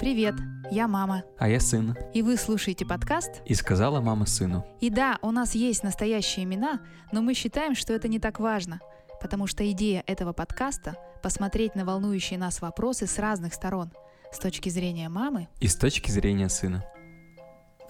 Привет, я мама. А я сын. И вы слушаете подкаст? И сказала мама сыну. И да, у нас есть настоящие имена, но мы считаем, что это не так важно, потому что идея этого подкаста — посмотреть на волнующие нас вопросы с разных сторон, с точки зрения мамы. И с точки зрения сына.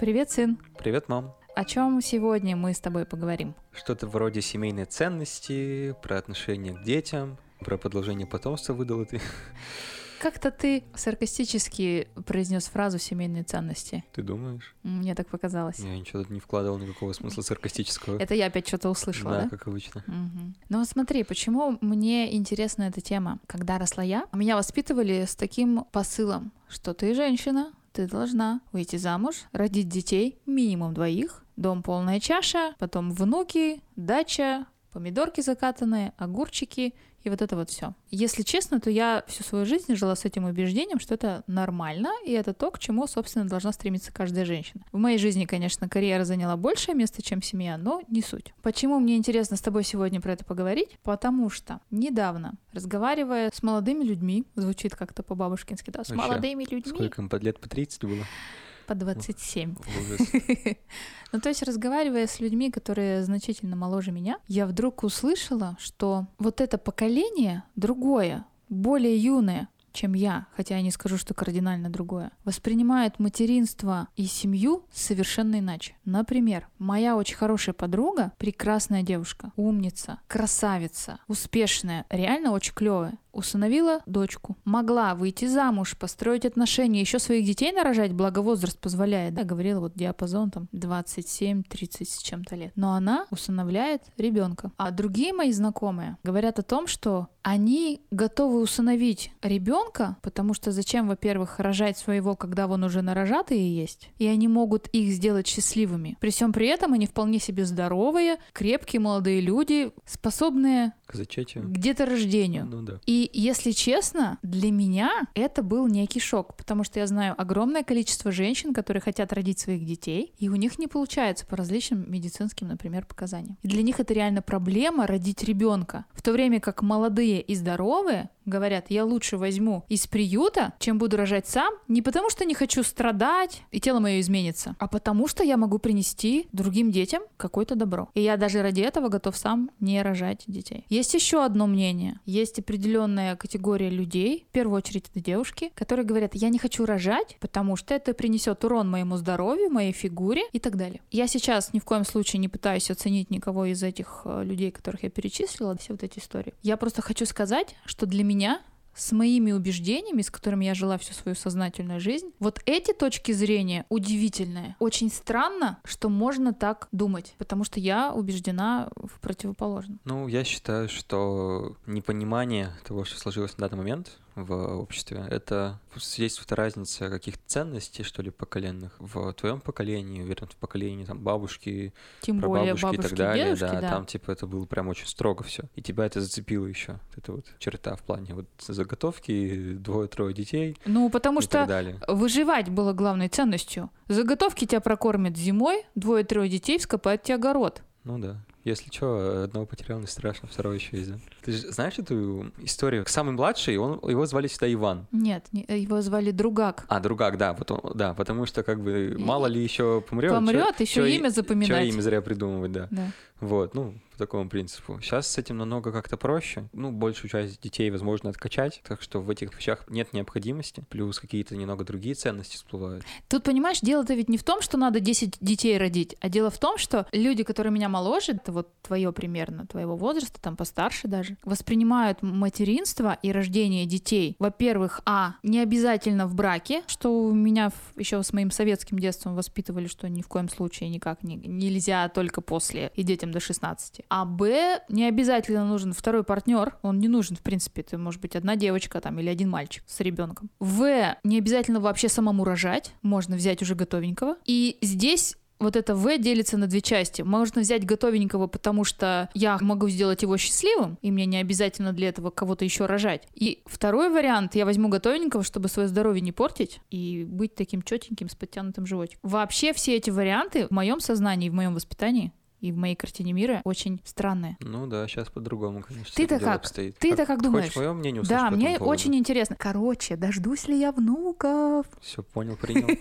Привет, сын. Привет, мам. О чем сегодня мы с тобой поговорим? Что-то вроде семейной ценности, про отношение к детям, про продолжение потомства выдала ты. Как-то ты саркастически произнес фразу семейные ценности. Ты думаешь? Мне так показалось. Я ничего тут не вкладывал никакого смысла саркастического. Это я опять что-то услышала, да? Да, как обычно. Мгм. Ну смотри, почему мне интересна эта тема? Когда росла я, меня воспитывали с таким посылом, что ты женщина, ты должна выйти замуж, родить детей, минимум двоих, дом полная чаша, потом внуки, дача, помидорки закатанные, огурчики и вот это вот все. Если честно, то я всю свою жизнь жила с этим убеждением, что это нормально, и это то, к чему, собственно, должна стремиться каждая женщина. В моей жизни, конечно, карьера заняла большее место, чем семья, но не суть. Почему мне интересно с тобой сегодня про это поговорить? Потому что недавно, разговаривая с молодыми людьми, звучит как-то по-бабушкински, да, с Вообще, молодыми людьми, Сколько им под лет? По 30 было? По 27. Ужас. Ну, то есть, разговаривая с людьми, которые значительно моложе меня, я вдруг услышала, что вот это поколение другое, более юное, чем я, хотя я не скажу, что кардинально другое, воспринимает материнство и семью совершенно иначе. Например, моя очень хорошая подруга, прекрасная девушка, умница, красавица, успешная, реально очень клевая, усыновила дочку. Могла выйти замуж, построить отношения, еще своих детей нарожать, благо возраст позволяет. Да, говорила вот диапазон там 27-30 с чем-то лет. Но она усыновляет ребенка. А другие мои знакомые говорят о том, что они готовы усыновить ребенка, потому что зачем, во-первых, рожать своего, когда он уже нарожатые есть, и они могут их сделать счастливыми. При всем при этом они вполне себе здоровые, крепкие молодые люди, способные К зачатию? к деторождению. Ну да. И если честно, для меня это был некий шок, потому что я знаю огромное количество женщин, которые хотят родить своих детей, и у них не получается по различным медицинским, например, показаниям. И для них это реально проблема родить ребенка. В то время как молодые и здоровые говорят, я лучше возьму из приюта, чем буду рожать сам, не потому что не хочу страдать, и тело мое изменится, а потому что я могу принести другим детям какое-то добро. И я даже ради этого готов сам не рожать детей. Есть еще одно мнение. Есть определенная категория людей, в первую очередь это девушки, которые говорят, я не хочу рожать, потому что это принесет урон моему здоровью, моей фигуре и так далее. Я сейчас ни в коем случае не пытаюсь оценить никого из этих э, людей, которых я перечислила, все вот эти истории. Я просто хочу сказать, что для меня с моими убеждениями, с которыми я жила всю свою сознательную жизнь, вот эти точки зрения удивительные. Очень странно, что можно так думать, потому что я убеждена в противоположном. Ну, я считаю, что непонимание того, что сложилось на данный момент в обществе, это свидетельствует о разнице каких-то ценностей, что ли, поколенных. В твоем поколении, уверен, в поколении там бабушки, Тем более прабабушки бабушки, и так далее, дедушки, да, да. там типа это было прям очень строго все. И тебя это зацепило еще. Это вот черта в плане вот заготовки, двое-трое детей Ну, потому что выживать было главной ценностью. Заготовки тебя прокормят зимой, двое-трое детей вскопают тебе огород. Ну да. Если что, одного потерял, не страшно, второй еще есть, да? Ты же знаешь эту историю? Самый младший, он, его звали всегда Иван. Нет, не- его звали Другак. А, другак, да, вот он- да, потому что как бы мало ли еще помрет. Помрет, еще имя запоминать. имя зря придумывать, да. Да. Вот, ну, по такому принципу. Сейчас с этим намного как-то проще. Ну, большую часть детей возможно откачать, так что в этих вещах нет необходимости. Плюс какие-то немного другие ценности всплывают. Тут, понимаешь, дело-то ведь не в том, что надо 10 детей родить, а дело в том, что люди, которые меня моложе, это вот твое примерно, твоего возраста, там постарше даже, воспринимают материнство и рождение детей, во-первых, а, не обязательно в браке, что у меня еще с моим советским детством воспитывали, что ни в коем случае никак не, нельзя только после и детям до 16. А б, не обязательно нужен второй партнер, он не нужен, в принципе, это может быть одна девочка там или один мальчик с ребенком. В, не обязательно вообще самому рожать, можно взять уже готовенького. И здесь вот это В делится на две части. Можно взять готовенького, потому что я могу сделать его счастливым, и мне не обязательно для этого кого-то еще рожать. И второй вариант, я возьму готовенького, чтобы свое здоровье не портить и быть таким четеньким с подтянутым животиком. Вообще все эти варианты в моем сознании, в моем воспитании и в моей картине мира очень странные. Ну да, сейчас по-другому, конечно. Ты-то как? обстоит. Ты-то как думаешь? Хочешь мое мнение услышать Да, по мне поводу? очень интересно. Короче, дождусь ли я внуков? Все понял, принял.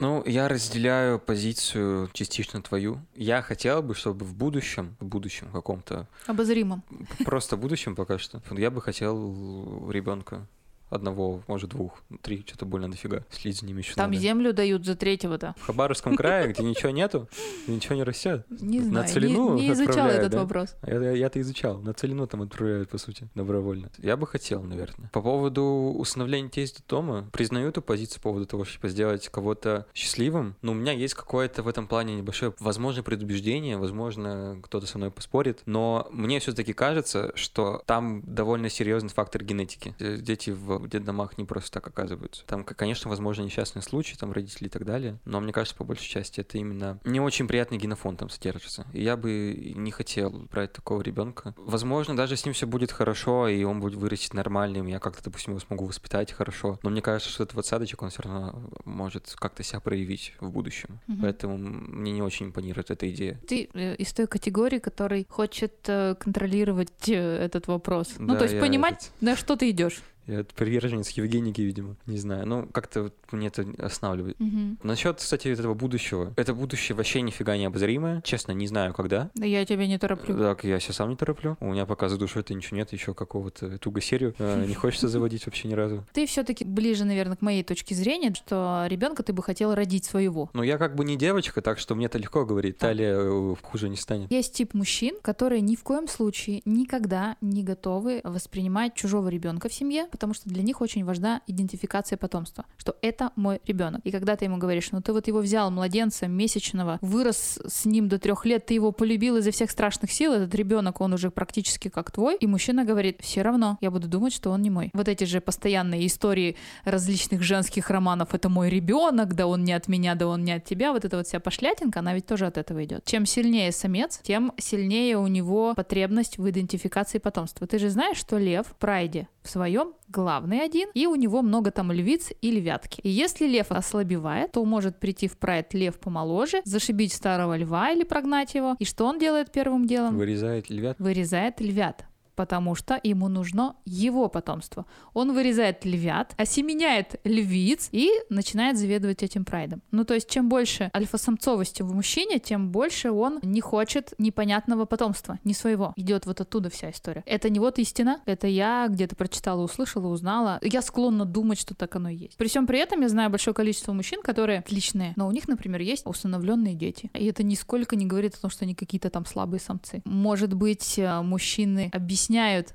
Ну, я разделяю позицию частично твою. Я хотел бы, чтобы в будущем, в будущем каком-то, Обозримым. просто будущем пока что, я бы хотел ребенка одного, может, двух, три, что-то больно дофига. Следить за ними еще Там надо. землю дают за третьего-то. В Хабаровском крае, где ничего нету, ничего не растет. Не На знаю, не- целину не, изучала отправляют, этот да? вопрос. А я-то изучал. На целину там отправляют, по сути, добровольно. Я бы хотел, наверное. По поводу усыновления детей из дома, признаю эту позицию по поводу того, чтобы сделать кого-то счастливым. Но у меня есть какое-то в этом плане небольшое, возможно, предубеждение, возможно, кто-то со мной поспорит. Но мне все-таки кажется, что там довольно серьезный фактор генетики. Дети в детдомах не просто так оказываются. Там, конечно, возможно, несчастные случаи, там родители и так далее. Но мне кажется, по большей части это именно не очень приятный генофон там содержится. И я бы не хотел брать такого ребенка. Возможно, даже с ним все будет хорошо, и он будет вырастет нормальным, я как-то, допустим, его смогу воспитать хорошо. Но мне кажется, что этот вот садочек, он все равно может как-то себя проявить в будущем. Мгм. Поэтому мне не очень импонирует эта идея. Ты э, из той категории, который хочет э, контролировать э, этот вопрос. ну, Да, то есть понимать, этот- на что ты идешь. Я приверженец Евгеники, видимо. Не знаю. Ну, как-то вот мне это останавливает. Мгм. Насчет, кстати, этого будущего. Это будущее вообще нифига не обозримое. Честно, не знаю, когда. Да я тебя не тороплю. Так, я себя сам не тороплю. У меня пока за душой это ничего нет, еще какого-то туго серию. Э, Не хочется заводить вообще ни разу. Ты все-таки ближе, наверное, к моей точке зрения, что ребенка ты бы хотела родить своего. Но я как бы не девочка, так что мне это легко говорить. Талия э, хуже не станет. Есть тип мужчин, которые ни в коем случае никогда не готовы воспринимать чужого ребенка в семье, потому что для них очень важна идентификация потомства, что это мой ребенок. И когда ты ему говоришь, ну ты вот его взял младенца месячного, вырос с ним до трех лет, ты его полюбил изо всех страшных сил, этот ребенок, он уже практически как твой, и мужчина говорит, все равно, я буду думать, что он не мой. Вот эти же постоянные истории различных женских романов, это мой ребенок, да он не от меня, да он не от тебя, вот эта вот вся пошлятинка, она ведь тоже от этого идет. Чем сильнее самец, тем сильнее у него потребность в идентификации потомства. Ты же знаешь, что лев в прайде в своем главный один, и у него много там львиц и львятки. И если лев ослабевает, то может прийти в прайд лев помоложе, зашибить старого льва или прогнать его. И что он делает первым делом? Вырезает львят. вырезает львят потому что ему нужно его потомство. Он вырезает львят, осеменяет львиц и начинает заведовать этим прайдом. Ну, то есть, чем больше альфа-самцовости в мужчине, тем больше он не хочет непонятного потомства, не своего. Идет вот оттуда вся история. Это не вот истина, это я где-то прочитала, услышала, узнала. Я склонна думать, что так оно и есть. При всем при этом я знаю большое количество мужчин, которые отличные, но у них, например, есть усыновленные дети. И это нисколько не говорит о том, что они какие-то там слабые самцы. Может быть, э, мужчины объясняют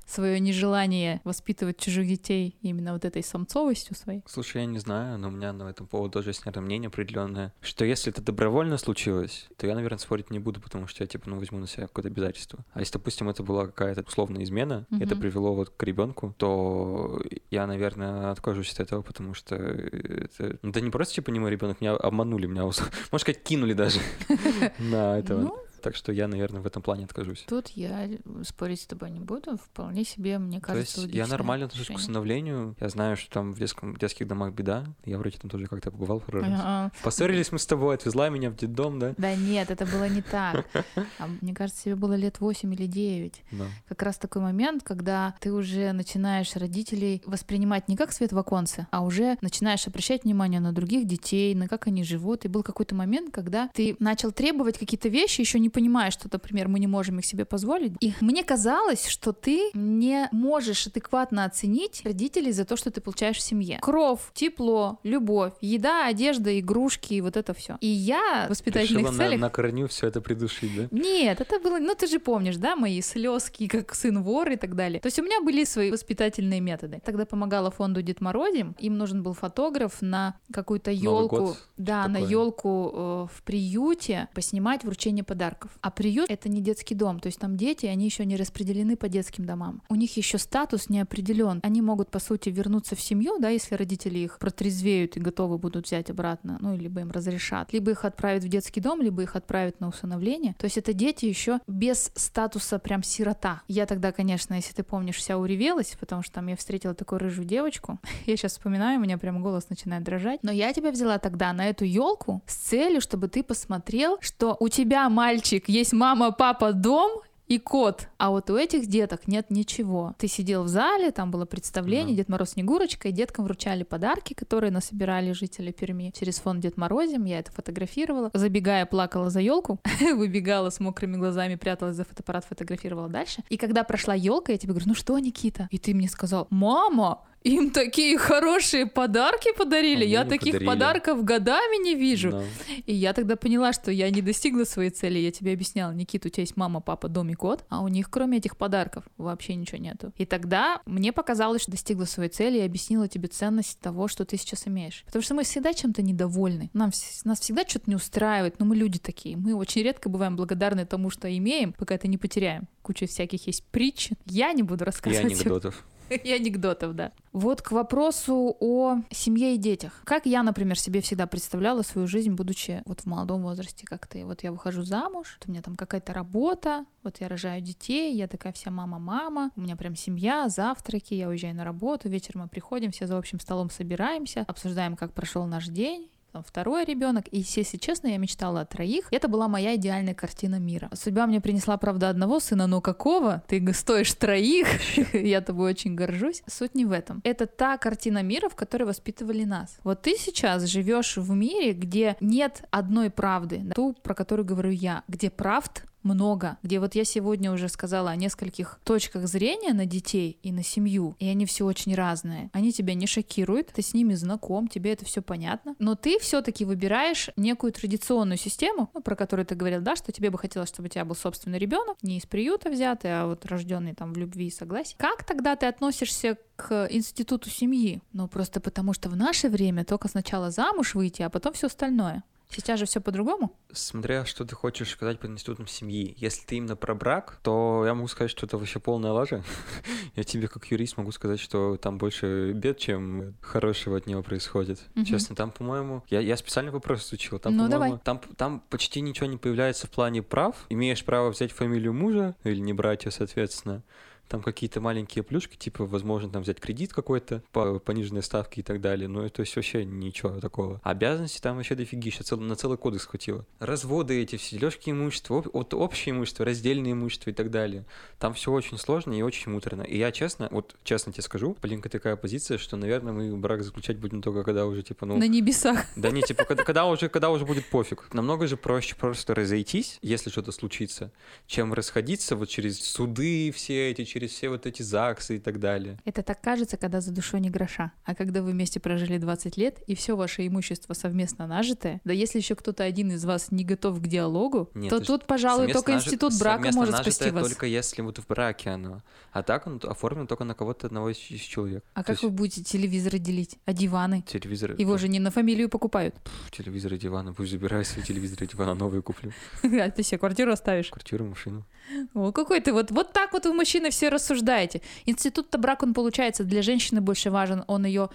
свое нежелание воспитывать чужих детей именно вот этой самцовостью своей. Слушай, я не знаю, но у меня на этом поводу тоже есть, наверное, мнение определенное, что если это добровольно случилось, то я, наверное, спорить не буду, потому что я, типа, ну, возьму на себя какое-то обязательство. А если, допустим, это была какая-то условная измена, и это привело вот к ребенку, то я, наверное, откажусь от этого, потому что это, ну, это не просто, типа, не мой ребенок, меня обманули, меня, можно сказать, кинули даже на этого. Так что я, наверное, в этом плане откажусь. тут я спорить с тобой не буду. Вполне себе, мне То кажется, есть я нормально отношусь к усыновлению. Я знаю, что там в детском, детских домах беда. Я вроде там тоже как-то побывал пару раз. Ага. Поссорились мы с тобой, отвезла меня в детдом, да? Да нет, это было не так. А мне кажется, тебе было лет 8 или 9. Да. Как раз такой момент, когда ты уже начинаешь родителей воспринимать не как свет в оконце, а уже начинаешь обращать внимание на других детей, на как они живут. И был какой-то момент, когда ты начал требовать какие-то вещи, еще не понимая, что, например, мы не можем их себе позволить. И мне казалось, что ты не можешь адекватно оценить родителей за то, что ты получаешь в семье. Кров, тепло, любовь, еда, одежда, игрушки и вот это все. И я в воспитательных Решила на, целях... на корню все это придушить, да? Нет, это было, ну ты же помнишь, да, мои слезки, как сын вор и так далее. То есть у меня были свои воспитательные методы. Тогда помогала фонду Дед Морозим. Им нужен был фотограф на какую-то елку, да, на елку э, в приюте поснимать вручение подарков. А приют это не детский дом, то есть там дети, они еще не распределены по детским домам. У них еще статус не определен. Они могут по сути вернуться в семью, да, если родители их протрезвеют и готовы будут взять обратно, ну либо им разрешат, либо их отправят в детский дом, либо их отправят на усыновление. То есть это дети еще без статуса прям сирота. Я тогда, конечно, если ты помнишь, вся уревелась, потому что там я встретила такую рыжую девочку. Я сейчас вспоминаю, у меня прям голос начинает дрожать. Но я тебя взяла тогда на эту елку с целью, чтобы ты посмотрел, что у тебя мальчик, есть мама, папа, дом, и кот. А вот у этих деток нет ничего. Ты сидел в зале, там было представление, Да. Дед Мороз Снегурочка, и деткам вручали подарки, которые насобирали жители Перми. Через фонд Дед Морозим я это фотографировала. Забегая, плакала за елку, выбегала с мокрыми глазами, пряталась за фотоаппарат, фотографировала дальше. И когда прошла елка, я тебе говорю, ну что, Никита? И ты мне сказал, мама, им такие хорошие подарки подарили. А я таких подарили. подарков годами не вижу. Да. И я тогда поняла, что я не достигла своей цели. Я тебе объясняла, Никита, у тебя есть мама, папа, дом и кот, а у них кроме этих подарков вообще ничего нету. И тогда мне показалось, что достигла своей цели и объяснила тебе ценность того, что ты сейчас имеешь. Потому что мы всегда чем-то недовольны. Нам, нас всегда что-то не устраивает, но мы люди такие. Мы очень редко бываем благодарны тому, что имеем, пока это не потеряем. Куча всяких есть притч. Я не буду рассказывать. их. анекдотов. И анекдотов, да. Вот к вопросу о семье и детях. Как я, например, себе всегда представляла свою жизнь, будучи вот в молодом возрасте, как ты. Вот я выхожу замуж, у меня там какая-то работа, вот я рожаю детей, я такая вся мама-мама, у меня прям семья, завтраки, я уезжаю на работу, вечером мы приходим, все за общим столом собираемся, обсуждаем, как прошел наш день, там второй ребенок. И если честно, я мечтала о троих. Это была моя идеальная картина мира. Судьба мне принесла, правда, одного сына, но какого? Ты стоишь троих. Я тобой очень горжусь. Суть не в этом. Это та картина мира, в которой воспитывали нас. Вот ты сейчас живешь в мире, где нет одной правды, ту, про которую говорю я, где правд много, где вот я сегодня уже сказала о нескольких точках зрения на детей и на семью, и они все очень разные. Они тебя не шокируют, ты с ними знаком, тебе это все понятно, но ты все-таки выбираешь некую традиционную систему, ну, про которую ты говорил, да, что тебе бы хотелось, чтобы у тебя был собственный ребенок, не из приюта взятый, а вот рожденный там в любви и согласии. Как тогда ты относишься к институту семьи? Ну, просто потому что в наше время только сначала замуж выйти, а потом все остальное. Сейчас же все по-другому. Смотря, что ты хочешь сказать под институтом семьи. Если ты именно про брак, то я могу сказать, что это вообще полная лажа. Я тебе как юрист могу сказать, что там больше бед, чем хорошего от него происходит. Честно, там, по-моему, я, я специально вопрос изучил. Там, Ну, по-моему, давай. Там, там почти ничего не появляется в плане прав. Имеешь право взять фамилию мужа или не брать ее, соответственно. Там какие-то маленькие плюшки, типа, возможно, там взять кредит какой-то по пониженной ставке и так далее. Но это есть вообще ничего такого. Обязанности там вообще дофигища. Цел, на целый кодекс хватило. Разводы эти все, дележки имущества, об- вот общее имущество, раздельное имущество и так далее. Там все очень сложно и очень муторно. И я честно, вот честно тебе скажу, блин, такая позиция, что, наверное, мы брак заключать будем только когда уже, типа, ну... На небесах. Да не, типа, когда, когда уже, когда уже будет пофиг. Намного же проще просто разойтись, если что-то случится, чем расходиться вот через суды все эти, через все вот эти ЗАГСы и так далее. Это так кажется, когда за душой не гроша. А когда вы вместе прожили 20 лет, и все ваше имущество совместно нажитое, да если еще кто-то один из вас не готов к диалогу, Нет, то ж- тут, пожалуй, только нажи- институт брака может спасти вас. только если вот в браке оно. А так он оформлен только на кого-то одного из, из человек. А То как есть вы будете телевизоры делить? А диваны? телевизоры... Его же не на фамилию покупают. Пф, телевизоры, диваны. Пусть забираю свои телевизоры, диваны, новые куплю. А ты себе квартиру оставишь? Квартиру, машину. О, какой ты вот, вот так вот вы, мужчины, все рассуждаете. Институт-то брак, он получается для женщины больше важен, он ее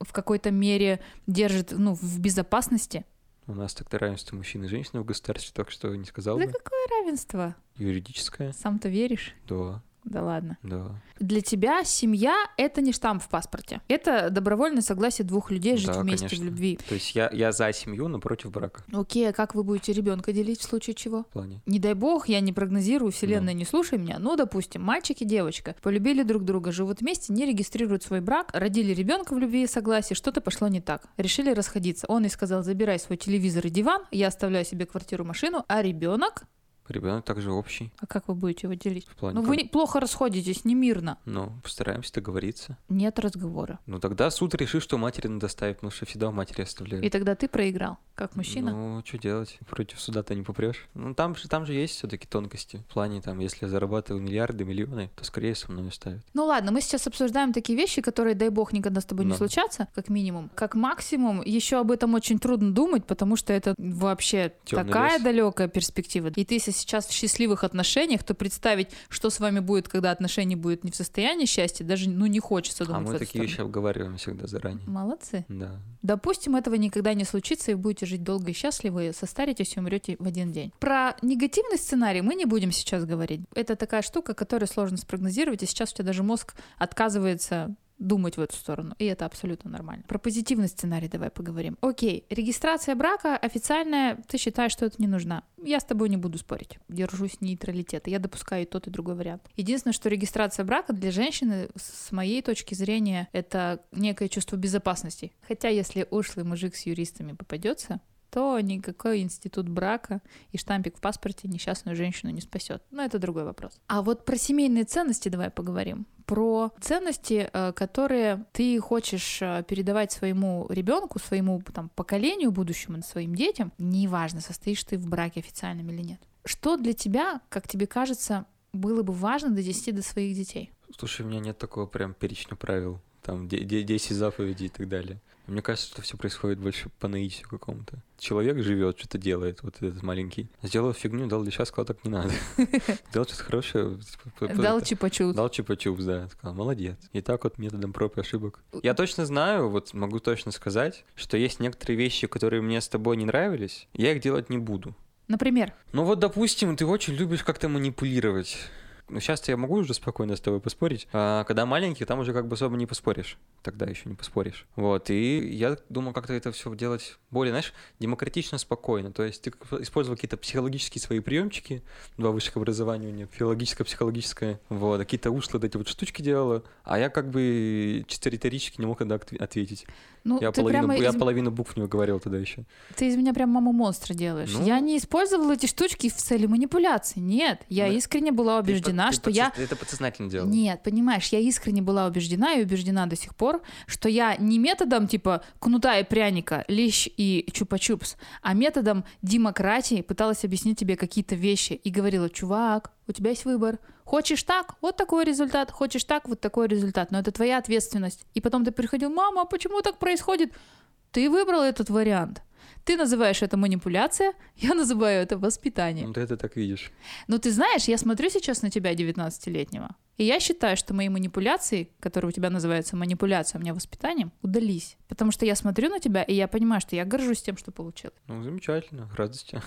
в какой-то мере держит ну, в безопасности. У нас так-то равенство мужчин и женщин в государстве, так что не сказал Да бы. какое равенство? Юридическое. Сам-то веришь? Да, Да ладно. да. Для тебя семья — это не штамп в паспорте. Это добровольное согласие двух людей жить Да, вместе конечно. в любви. То есть я, я за семью, но против брака. Окей, а как вы будете ребенка делить в случае чего? В плане. Не дай бог, я не прогнозирую, вселенная, не слушай меня. Ну, допустим, мальчик и девочка полюбили друг друга, живут вместе, не регистрируют свой брак, родили ребенка в любви и согласии, что-то пошло не так. Решили расходиться. Он и сказал, забирай свой телевизор и диван, я оставляю себе квартиру, машину, а ребенок, Ребенок также общий. а как вы будете его делить? В плане. Ну, вы не- плохо расходитесь, не мирно. Ну, постараемся договориться. Нет разговора. Ну, тогда суд решит, что матери надо ставить, потому что всегда у матери оставляют. И тогда ты проиграл, как мужчина. Ну, что делать? Против суда-то не попрешь. Ну, там же, там же есть все-таки тонкости. В плане, там, если я зарабатываю миллиарды, миллионы, то скорее со мной ставят. Ну ладно, мы сейчас обсуждаем такие вещи, которые, дай бог, никогда с тобой не Да. случатся, как минимум. Как максимум, еще об этом очень трудно думать, потому что это вообще Тёмный такая лес. далекая перспектива. И ты если сейчас в счастливых отношениях, то представить, что с вами будет, когда отношения будут не в состоянии счастья, даже ну не хочется а думать в мы такие сторону. вещи обговариваем всегда заранее. Молодцы. Да. Допустим, этого никогда не случится, и будете жить долго и счастливо, и состаритесь и умрете в один день. Про негативный сценарий мы не будем сейчас говорить. Это такая штука, которую сложно спрогнозировать, и сейчас у тебя даже мозг отказывается думать в эту сторону, и это абсолютно нормально. Про позитивный сценарий давай поговорим. Окей, регистрация брака официальная, ты считаешь, что это не нужна. Я с тобой не буду спорить, держусь нейтралитета, я допускаю и тот, и другой вариант. Единственное, что регистрация брака для женщины, с моей точки зрения, это некое чувство безопасности. Хотя если ушлый мужик с юристами попадется, то никакой институт брака и штампик в паспорте несчастную женщину не спасет. Но это другой вопрос. А вот про семейные ценности давай поговорим. Про ценности, э, которые ты хочешь э, передавать своему ребенку, своему там, поколению будущему, своим детям, неважно, состоишь ты в браке официальном или нет. Что для тебя, как тебе кажется, было бы важно донести до своих детей? Слушай, у меня нет такого прям перечня правил, там 10 заповедей и так далее. Мне кажется, что все происходит больше по наитию какому-то. Человек живет, что-то делает, вот этот маленький. Сделал фигню, дал леща, сказал, так не надо. Сделал что-то хорошее. Дал чипачупс. Дал чипачупс, да. Сказал, молодец. И так вот методом проб и ошибок. Я точно знаю, вот могу точно сказать, что есть некоторые вещи, которые мне с тобой не нравились, я их делать не буду. Например? Ну вот, допустим, ты очень любишь как-то манипулировать. Ну, сейчас я могу уже спокойно с тобой поспорить. А когда маленький, там уже как бы особо не поспоришь. Тогда еще не поспоришь. Вот. И я думал, как-то это все делать более, знаешь, демократично, спокойно. То есть ты использовал какие-то психологические свои приемчики, два высших образования у меня, филологическое, психологическое. Вот. Какие-то ушлые вот эти вот штучки делала. А я как бы чисто риторически не мог тогда ответить. Ну, я, ты половину, прямо я из- половину букв не говорил тогда еще. Ты из меня прям маму монстра делаешь. Ну. Я не использовала эти штучки в цели манипуляции. Нет, я Ну, искренне была убеждена, что я... Ты это подсознательно делал. Нет, понимаешь, я искренне была убеждена и убеждена до сих пор, что я не методом типа кнута и пряника, лещ и чупа-чупс, а методом демократии пыталась объяснить тебе какие-то вещи и говорила, чувак, у тебя есть выбор. Хочешь так, вот такой результат, хочешь так, вот такой результат, но это твоя ответственность. И потом ты приходил, мама, а почему так происходит? Ты выбрал этот вариант. Ты называешь это манипуляция, я называю это воспитание. Ну, ты это так видишь. Но ты знаешь, я смотрю сейчас на тебя, 19-летнего, и я считаю, что мои манипуляции, которые у тебя называются манипуляция, у меня воспитанием, удались. Потому что я смотрю на тебя, и я понимаю, что я горжусь тем, что получил. Ну, замечательно, радости.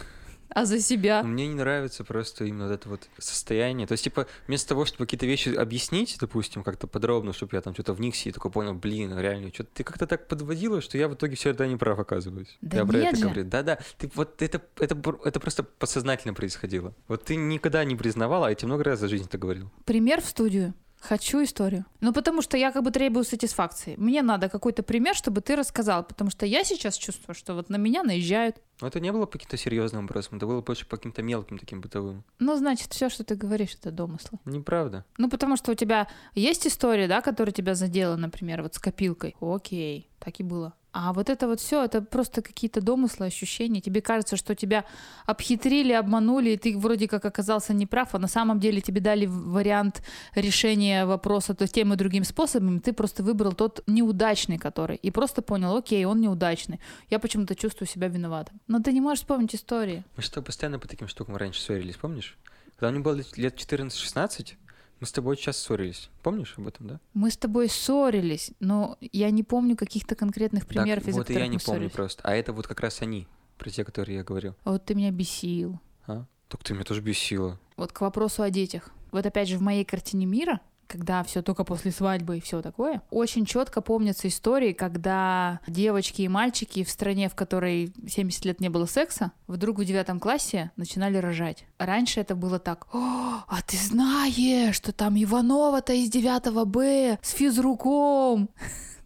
А за себя? Мне не нравится просто именно вот это вот состояние. То есть, типа, вместо того, чтобы какие-то вещи объяснить, допустим, как-то подробно, чтобы я там что-то вникся и такой понял, блин, реально, что ты как-то так подводила, что я в итоге все это не прав оказываюсь. Да я про нет это же. говорю. Да-да, ты вот это, это, это просто подсознательно происходило. Вот ты никогда не признавала, а я тебе много раз за жизнь это говорил. Пример в студию. Хочу историю. Ну, потому что я как бы требую сатисфакции. Мне надо какой-то пример, чтобы ты рассказал, потому что я сейчас чувствую, что вот на меня наезжают. Но это не было по каким-то серьезным вопросам, это было больше по каким-то мелким таким бытовым. Ну, значит, все, что ты говоришь, это домыслы. Неправда. Ну, потому что у тебя есть история, да, которая тебя задела, например, вот с копилкой. Окей, так и было. А вот это вот все, это просто какие-то домыслы, ощущения. Тебе кажется, что тебя обхитрили, обманули, и ты вроде как оказался неправ, а на самом деле тебе дали вариант решения вопроса то тем и другим способом, ты просто выбрал тот неудачный, который, и просто понял, окей, он неудачный. Я почему-то чувствую себя виноватым. Но ты не можешь вспомнить истории. Мы что, постоянно по таким штукам раньше ссорились, помнишь? Когда мне было лет 14-16, мы с тобой сейчас ссорились. Помнишь об этом, да? Мы с тобой ссорились, но я не помню каких-то конкретных примеров, так, из-за вот и которых я не мы помню ссорились. просто. А это вот как раз они, про те, которые я говорил. А вот ты меня бесил. А? Так ты меня тоже бесила. Вот к вопросу о детях. Вот опять же в моей картине мира, когда все только после свадьбы и все такое, очень четко помнятся истории, когда девочки и мальчики в стране, в которой 70 лет не было секса, вдруг в девятом классе начинали рожать. Раньше это было так. О, а ты знаешь, что там Иванова-то из 9 Б с физруком.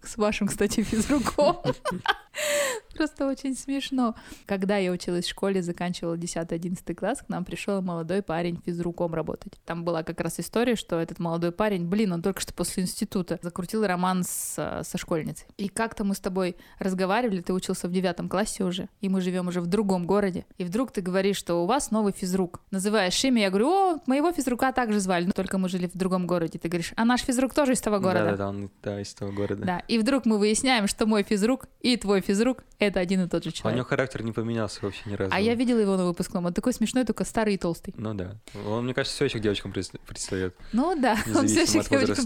С вашим, кстати, физруком. Просто очень смешно. Когда я училась в школе, заканчивала 10-11 класс, к нам пришел молодой парень физруком работать. Там была как раз история, что этот молодой парень, блин, он только что после института закрутил роман с, э, со школьницей. И как-то мы с тобой разговаривали, ты учился в девятом классе уже, и мы живем уже в другом городе. И вдруг ты говоришь, что у вас новый физрук. Называешь имя, я говорю, о, моего физрука также звали, но только мы жили в другом городе. Ты говоришь, а наш физрук тоже из того города. Да-да-да, он да, из того города. Да, и вдруг мы выясняем, что мой физрук и твой физрук — Это один и тот же А у него человек. характер не поменялся вообще ни разу. А я видела его на выпускном. Он такой смешной, только старый и толстый. Ну да. Он, мне кажется, все еще к девочкам прис- пристает. Ну да, он все еще к девочкам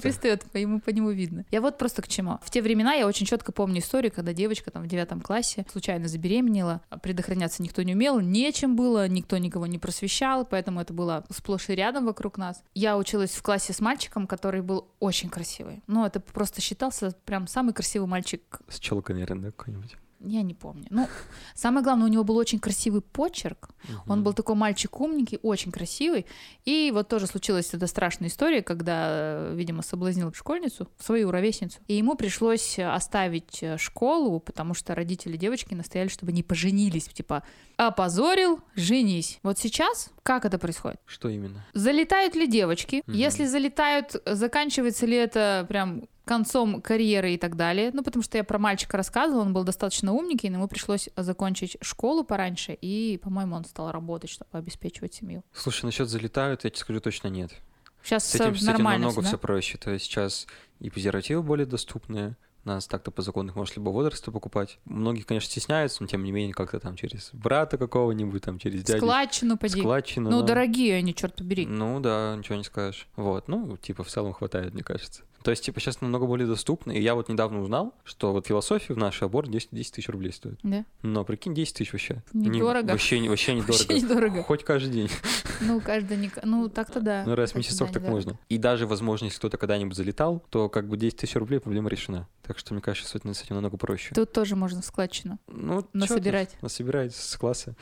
по ему, по нему видно. Я вот просто к чему. В те времена я очень четко помню историю, когда девочка там в девятом классе случайно забеременела, предохраняться никто не умел, нечем было, никто никого не просвещал, поэтому это было сплошь и рядом вокруг нас. Я училась в классе с мальчиком, который был очень красивый. Ну, это просто считался прям самый красивый мальчик С челкой, наверное, да, какой-нибудь. Я не помню. Ну, самое главное, у него был очень красивый почерк. Он Мгм. был такой мальчик умненький, очень красивый. И вот тоже случилась эта страшная история, когда, видимо, соблазнил школьницу, свою ровесницу. И ему пришлось оставить э, школу, потому что родители девочки настояли, чтобы не поженились. Типа, опозорил, женись. Вот сейчас как это происходит? Что именно? Залетают ли девочки? Мгм. Если залетают, заканчивается ли это прям концом карьеры и так далее. Ну, потому что я про мальчика рассказывала, он был достаточно умненький, но ему пришлось закончить школу пораньше, и, по-моему, он стал работать, чтобы обеспечивать семью. Слушай, насчет залетают, я тебе скажу точно нет. Сейчас С этим, с этим намного всё, все да? проще. То есть сейчас и презервативы более доступные. Нас так-то по закону их можешь любого возраста покупать. Многие, конечно, стесняются, но тем не менее как-то там через брата какого-нибудь, там через дядю. Складчину поди. Складчину. Ну, да. дорогие они, черт побери. Ну да, ничего не скажешь. Вот, ну, типа, в целом хватает, мне кажется. То есть, типа, сейчас намного более доступно. И я вот недавно узнал, что вот философия в наш аборт 10, 10 тысяч рублей стоит. Да? Но прикинь, 10 тысяч вообще. Не- Недорого. вообще, не- вообще недорого. Вообще недорого. Хоть каждый день. Ну, каждый не... Ну, так-то да. Ну, раз в месяцок да, так недорого. можно. И даже, возможно, если кто-то когда-нибудь залетал, то как бы 10 тысяч рублей проблема решена. Так что, мне кажется, с этим, с этим намного проще. Тут тоже можно складчину Ну, насобирать. Насобирать с класса.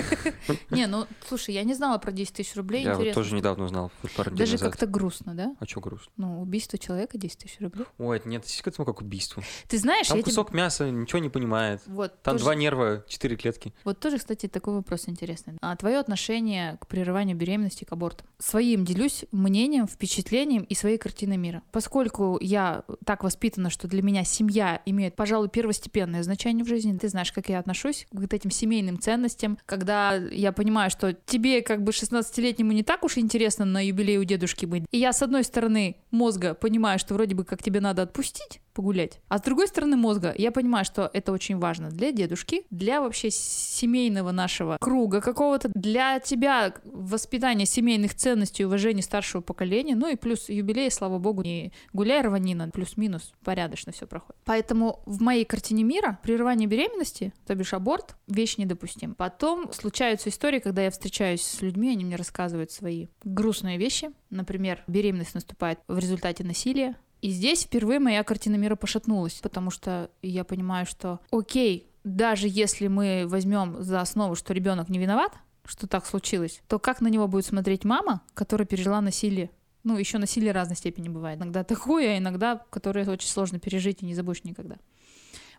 Не, ну, слушай, я не знала про 10 тысяч рублей, Я тоже недавно узнал, Даже как-то грустно, да? А чё грустно? Ну, убийство человека 10 тысяч рублей. Ой, это не относись к этому как убийству. Ты знаешь, Там кусок мяса, ничего не понимает. Вот, Там два нерва, четыре клетки. Вот тоже, кстати, такой вопрос интересный. А твое отношение к прерыванию беременности, к аборту? Своим делюсь мнением, впечатлением и своей картиной мира. Поскольку я так воспитана, что для меня семья имеет, пожалуй, первостепенное значение в жизни, ты знаешь, как я отношусь к вот этим семейным ценностям, когда я понимаю, что тебе как бы 16-летнему не так уж интересно на юбилей у дедушки быть. И я, с одной стороны, мозга понимаю, что вроде бы как тебе надо отпустить, погулять. А с другой стороны мозга я понимаю, что это очень важно для дедушки, для вообще семейного нашего круга какого-то, для тебя воспитания семейных ценностей, уважения старшего поколения, ну и плюс юбилей, слава богу, не гуляй рванина, плюс-минус, порядочно все проходит. Поэтому в моей картине мира прерывание беременности, то бишь аборт, вещь недопустима. Потом случаются истории, когда я встречаюсь с людьми, они мне рассказывают свои грустные вещи. Например, беременность наступает в результате насилия, и здесь впервые моя картина мира пошатнулась, потому что я понимаю, что окей, даже если мы возьмем за основу, что ребенок не виноват, что так случилось, то как на него будет смотреть мама, которая пережила насилие? Ну, еще насилие разной степени бывает. Иногда такое, а иногда, которое очень сложно пережить и не забудешь никогда.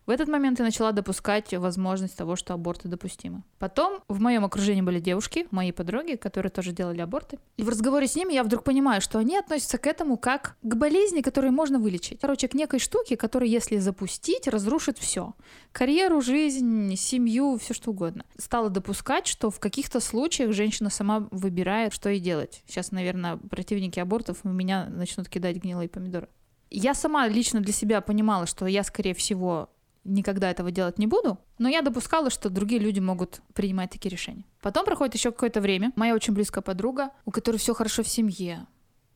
В этот момент я начала допускать возможность того, что аборты допустимы. Потом в моем окружении были девушки, мои подруги, которые тоже делали аборты. И в разговоре с ними я вдруг понимаю, что они относятся к этому как к болезни, которую можно вылечить. Короче, к некой штуке, которая, если запустить, разрушит все. Карьеру, жизнь, семью, все что угодно. Стала допускать, что в каких-то случаях женщина сама выбирает, что ей делать. Сейчас, наверное, противники абортов у меня начнут кидать гнилые помидоры. Я сама лично для себя понимала, что я, скорее всего, никогда этого делать не буду, но я допускала, что другие люди могут принимать такие решения. Потом проходит еще какое-то время. Моя очень близкая подруга, у которой все хорошо в семье,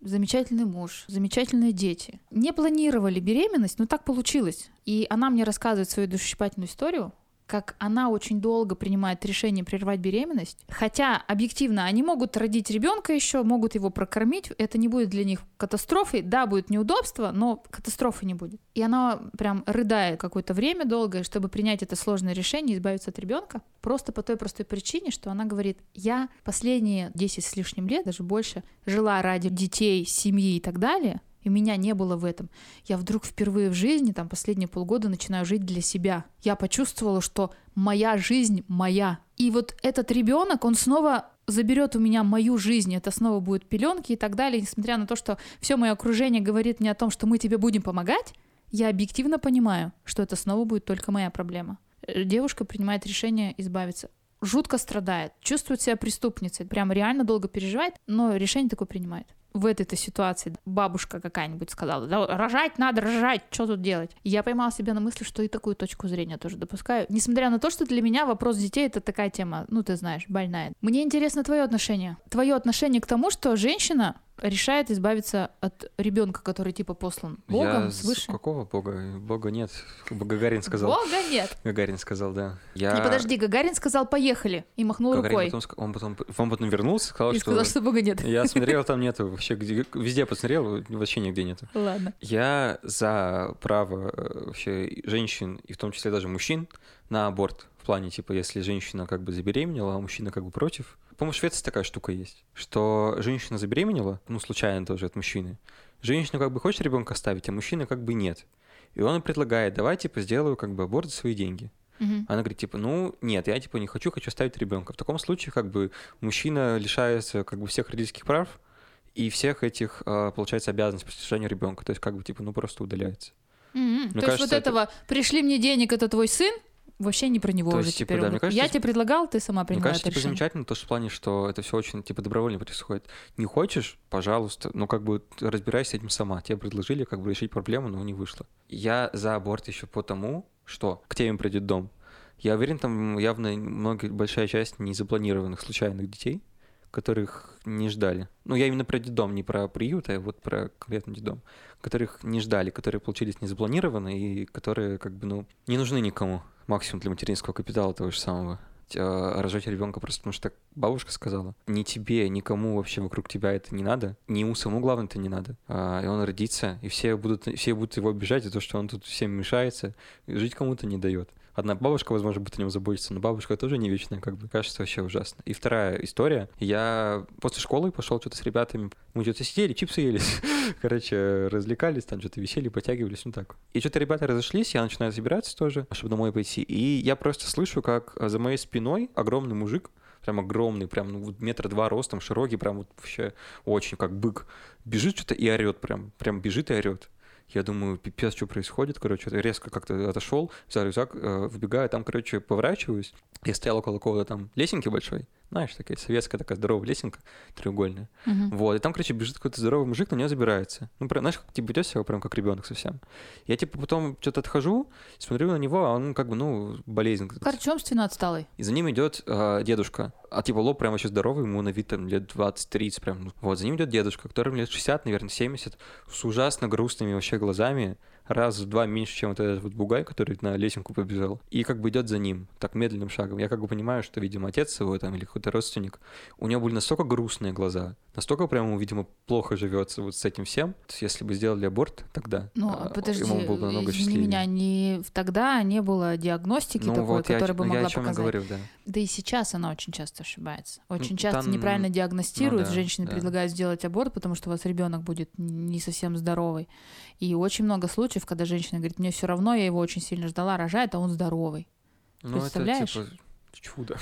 замечательный муж, замечательные дети. Не планировали беременность, но так получилось. И она мне рассказывает свою душесчипательную историю, как она очень долго принимает решение прервать беременность. Хотя, объективно, они могут родить ребенка еще, могут его прокормить. Это не будет для них катастрофой. Да, будет неудобство, но катастрофы не будет. И она прям рыдает какое-то время долгое, чтобы принять это сложное решение, избавиться от ребенка. Просто по той простой причине, что она говорит, я последние 10 с лишним лет, даже больше, жила ради детей, семьи и так далее, и меня не было в этом. Я вдруг впервые в жизни, там, последние полгода начинаю жить для себя. Я почувствовала, что моя жизнь моя. И вот этот ребенок, он снова заберет у меня мою жизнь, это снова будут пеленки и так далее, несмотря на то, что все мое окружение говорит мне о том, что мы тебе будем помогать, я объективно понимаю, что это снова будет только моя проблема. Э, Девушка принимает решение избавиться. Жутко страдает, чувствует себя преступницей, прям реально долго переживает, но решение такое принимает. В этой-то ситуации бабушка какая-нибудь сказала, да, рожать надо, рожать, что тут делать? Я поймала себя на мысли, что и такую точку зрения тоже допускаю. Несмотря на то, что для меня вопрос детей это такая тема, ну ты знаешь, больная. Мне интересно твое отношение. Твое отношение к тому, что женщина решает избавиться от ребенка, который типа послан Богом Я свыше. какого бога? Бога нет. Гагарин сказал. Бога нет. Гагарин сказал, да. Я... Не подожди, Гагарин сказал поехали и махнул Гагарин рукой потом, он, потом, он потом вернулся, сказал, и что... сказал, что Бога нет. Я смотрел, там нету вообще, где, везде посмотрел, вообще нигде нету. Ладно. Я за право э, вообще женщин, и в том числе даже мужчин, на аборт. В плане, типа, если женщина как бы забеременела, а мужчина как бы против. По-моему, в Швеции такая штука есть, что женщина забеременела, ну, случайно тоже от мужчины. Женщина как бы хочет ребенка оставить, а мужчина как бы нет. И он предлагает, давай, типа, сделаю как бы аборт за свои деньги. Мгм. Она говорит, типа, ну, нет, я, типа, не хочу, хочу оставить ребенка. В таком случае, как бы, мужчина лишается, как бы, всех родительских прав и всех этих, а, получается, обязанностей по содержанию ребенка. То есть, как бы, типа, ну, просто удаляется. Мгм. То есть кажется, вот это- этого «пришли мне денег, это твой сын» вообще не про него То уже есть, типа, теперь. да, мне кажется, я тебе предлагал, ты сама Мне приняла кажется, это типа, замечательно то, что в плане, что это все очень, типа, добровольно происходит. Не хочешь, пожалуйста, ну, как бы, разбирайся с этим сама. Тебе предложили, как бы, решить проблему, но не вышло. Я за аборт еще потому, что к теме придет дом. Я уверен, там явно много, большая часть незапланированных случайных детей, которых не ждали. Ну, я именно про детдом, не про приют, а вот про конкретно детдом. Которых не ждали, которые получились незапланированно и которые, как бы, ну, не нужны никому. Максимум для материнского капитала того же самого. А, рожать ребенка просто потому, что так бабушка сказала. Ни тебе, никому вообще вокруг тебя это не надо. Ни ему самому, главное, это не надо. А, и он родится, и все будут, все будут его обижать за то, что он тут всем мешается, и жить кому-то не дает. Одна бабушка, возможно, будет о нем заботиться, но бабушка тоже не вечная, как бы. Кажется, вообще ужасно. И вторая история. Я после школы пошел что-то с ребятами. Мы что-то сидели, чипсы ели. Короче, развлекались, там что-то висели, потягивались, ну так. И что-то ребята разошлись, я начинаю собираться тоже, чтобы домой пойти. И я просто слышу, как за моей спиной огромный мужик, прям огромный, прям ну, метра два ростом, широкий, прям вот вообще очень как бык, бежит что-то и орет прям, прям бежит и орет. Я думаю, пипец, что происходит, короче, резко как-то отошел, взял рюкзак, э, выбегаю, там, короче, поворачиваюсь, я стоял около какого-то там лесенки большой, знаешь, такая советская такая здоровая лесенка, треугольная. Мгм. Вот, и там, короче, бежит какой-то здоровый мужик, на нее забирается. Ну, прям, знаешь, как типа ведет себя прям как ребенок совсем. Я типа потом что-то отхожу, смотрю на него, а он как бы, ну, болезнь. Короче, умственно отсталый. И за ним идет э, дедушка. А типа лоб прям вообще здоровый, ему на вид там лет 20-30 прям. Вот, за ним идет дедушка, которому лет 60, наверное, 70, с ужасно грустными вообще глазами, раз в два меньше, чем вот этот вот бугай, который на лесенку побежал. И как бы идет за ним, так медленным шагом. Я как бы понимаю, что, видимо, отец его там или какой-то родственник. У него были настолько грустные глаза, настолько прям ему, видимо, плохо живется вот с этим всем. То есть, если бы сделали аборт тогда, Ну, а, подожди, ему было бы намного счастливее. меня, не, тогда не было диагностики ну, такой, вот я, которая бы ну, я могла о чем показать. говорю, да. Да и сейчас она очень часто ошибается. Очень Ну, часто там- неправильно диагностируют, ну да, женщины да. предлагают сделать аборт, потому что у вас ребенок будет не совсем здоровый. И очень много случаев, когда женщина говорит, мне все равно, я его очень сильно ждала, рожает, а он здоровый. Ну, Представляешь? это типа чудо.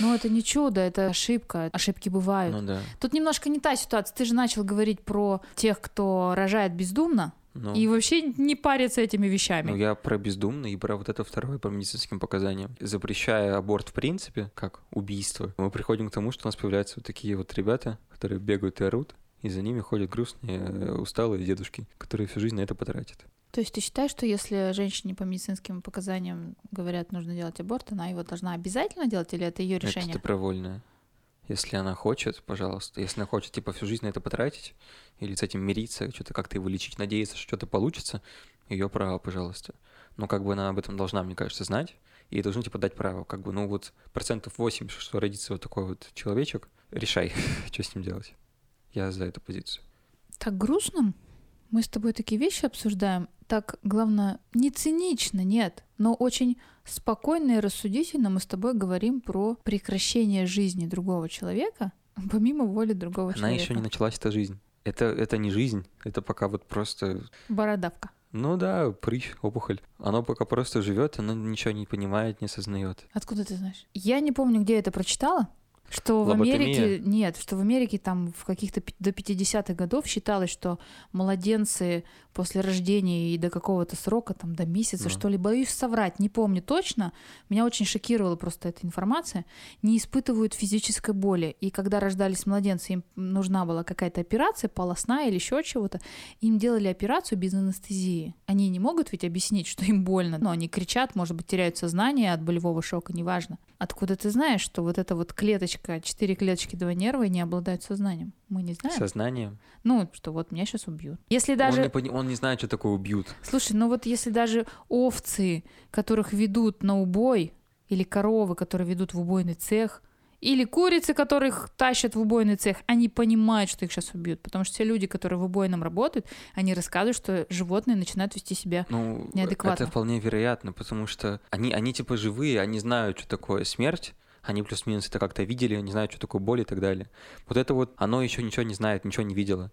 Но это не чудо, это ошибка. Ошибки бывают. Ну да. Тут немножко не та ситуация. Ты же начал говорить про тех, кто рожает бездумно Ну, и вообще не парится этими вещами. ну, я про бездумный и про вот это второе, по медицинским показаниям. Запрещая аборт в принципе, как убийство, мы приходим к тому, что у нас появляются вот такие вот ребята, которые бегают и орут, и за ними ходят грустные, э, усталые дедушки, которые всю жизнь на это потратят. То есть ты считаешь, что если женщине по медицинским показаниям говорят, нужно делать аборт, она его должна обязательно делать или это ее решение? Это добровольное. Если она хочет, пожалуйста. Если она хочет, типа, всю жизнь на это потратить, или с этим мириться, что-то как-то его лечить, надеяться, что что-то получится, ее право, пожалуйста. Но как бы она об этом должна, мне кажется, знать, и должны, типа, дать право. Как бы, ну вот, процентов 80, что родится вот такой вот человечек, решай, что с ним делать. Я за эту позицию. Так грустно. Мы с тобой такие вещи обсуждаем. Так, главное, не цинично, нет, но очень спокойно и рассудительно мы с тобой говорим про прекращение жизни другого человека помимо воли другого Она человека. еще не началась, эта жизнь. Это, это не жизнь, это пока вот просто Бородавка. Ну да, прыщ, опухоль. Оно пока просто живет, оно ничего не понимает, не осознает. Откуда ты знаешь? Я не помню, где я это прочитала, Что в Лоботомия? Америке, нет, что в Америке там в каких-то до 50-х годов считалось, что младенцы после рождения и до какого-то срока, там до месяца, Ну. что ли, боюсь соврать, не помню точно, меня очень шокировала просто эта информация, не испытывают физической боли. И когда рождались младенцы, им нужна была какая-то операция, полостная или еще чего-то, им делали операцию без анестезии. Они не могут ведь объяснить, что им больно, но они кричат, может быть, теряют сознание от болевого шока, неважно. Откуда ты знаешь, что вот эта вот клеточка, четыре клеточки два нерва не обладают сознанием? Мы не знаем. Сознанием. Ну, что вот меня сейчас убьют. Если Он, даже... не пони- он не знает, что такое убьют. Слушай, ну вот если даже овцы, которых ведут на убой, или коровы, которые ведут в убойный цех, или курицы, которых тащат в убойный цех, они понимают, что их сейчас убьют. Потому что все люди, которые в убойном работают, они рассказывают, что животные начинают вести себя Ну, Неадекватно. это вполне вероятно, потому что они, они типа живые, они знают, что такое смерть, они плюс-минус это как-то видели, они знают, что такое боль и так далее. Вот это вот, оно еще ничего не знает, ничего не видело.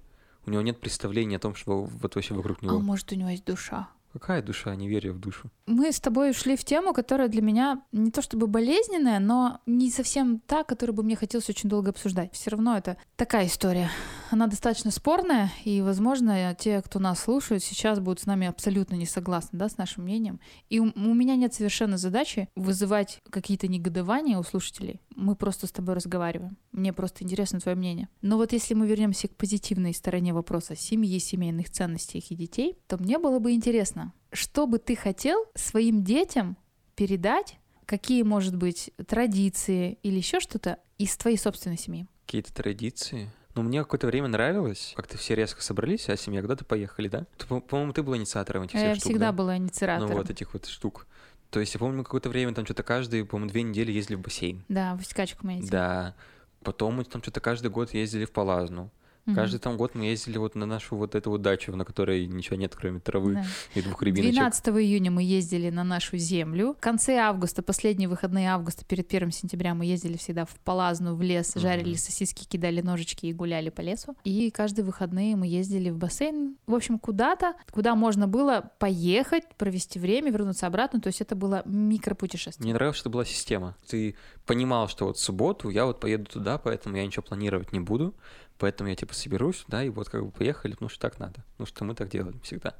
У него нет представления о том, что вот вообще вокруг А него. может, у него есть душа? Какая душа, не верю в душу. Мы с тобой ушли в тему, которая для меня не то чтобы болезненная, но не совсем та, которую бы мне хотелось очень долго обсуждать. Все равно это такая история. Она достаточно спорная, и, возможно, те, кто нас слушают, сейчас будут с нами абсолютно не согласны да, с нашим мнением. И у, у меня нет совершенно задачи вызывать какие-то негодования у слушателей. Мы просто с тобой разговариваем. Мне просто интересно твое мнение. Но вот если мы вернемся к позитивной стороне вопроса семьи, семейных ценностей и детей, то мне было бы интересно, что бы ты хотел своим детям передать, какие, может быть, традиции или еще что-то из твоей собственной семьи? Какие-то традиции. Ну, мне какое-то время нравилось, как-то все резко собрались, а семья куда-то поехали, да? Ты, по- по-моему, ты была инициатором этих всех Я штук, всегда да? была инициатором. Ну, вот этих вот штук. То есть я помню, какое-то время там что-то каждые, по-моему, две недели ездили в бассейн. Да, в скачку мы эти. Да. Потом мы там что-то каждый год ездили в Палазну. Мгм. Каждый там год мы ездили вот на нашу вот эту вот дачу, на которой ничего нет, кроме травы Да. и двух рябиночек. 12 июня мы ездили на нашу землю. В конце августа, последние выходные августа, перед 1 сентября мы ездили всегда в Палазну, в лес, жарили сосиски, кидали ножички и гуляли по лесу. И каждые выходные мы ездили в бассейн. В общем, куда-то, куда можно было поехать, провести время, вернуться обратно. То есть это было микропутешествие. Мне нравилось, что была система. Ты понимал, что вот в субботу я вот поеду туда, поэтому я ничего планировать не буду. Поэтому я типа соберусь, да, и вот как бы поехали, потому что так надо. Потому что мы так делаем всегда.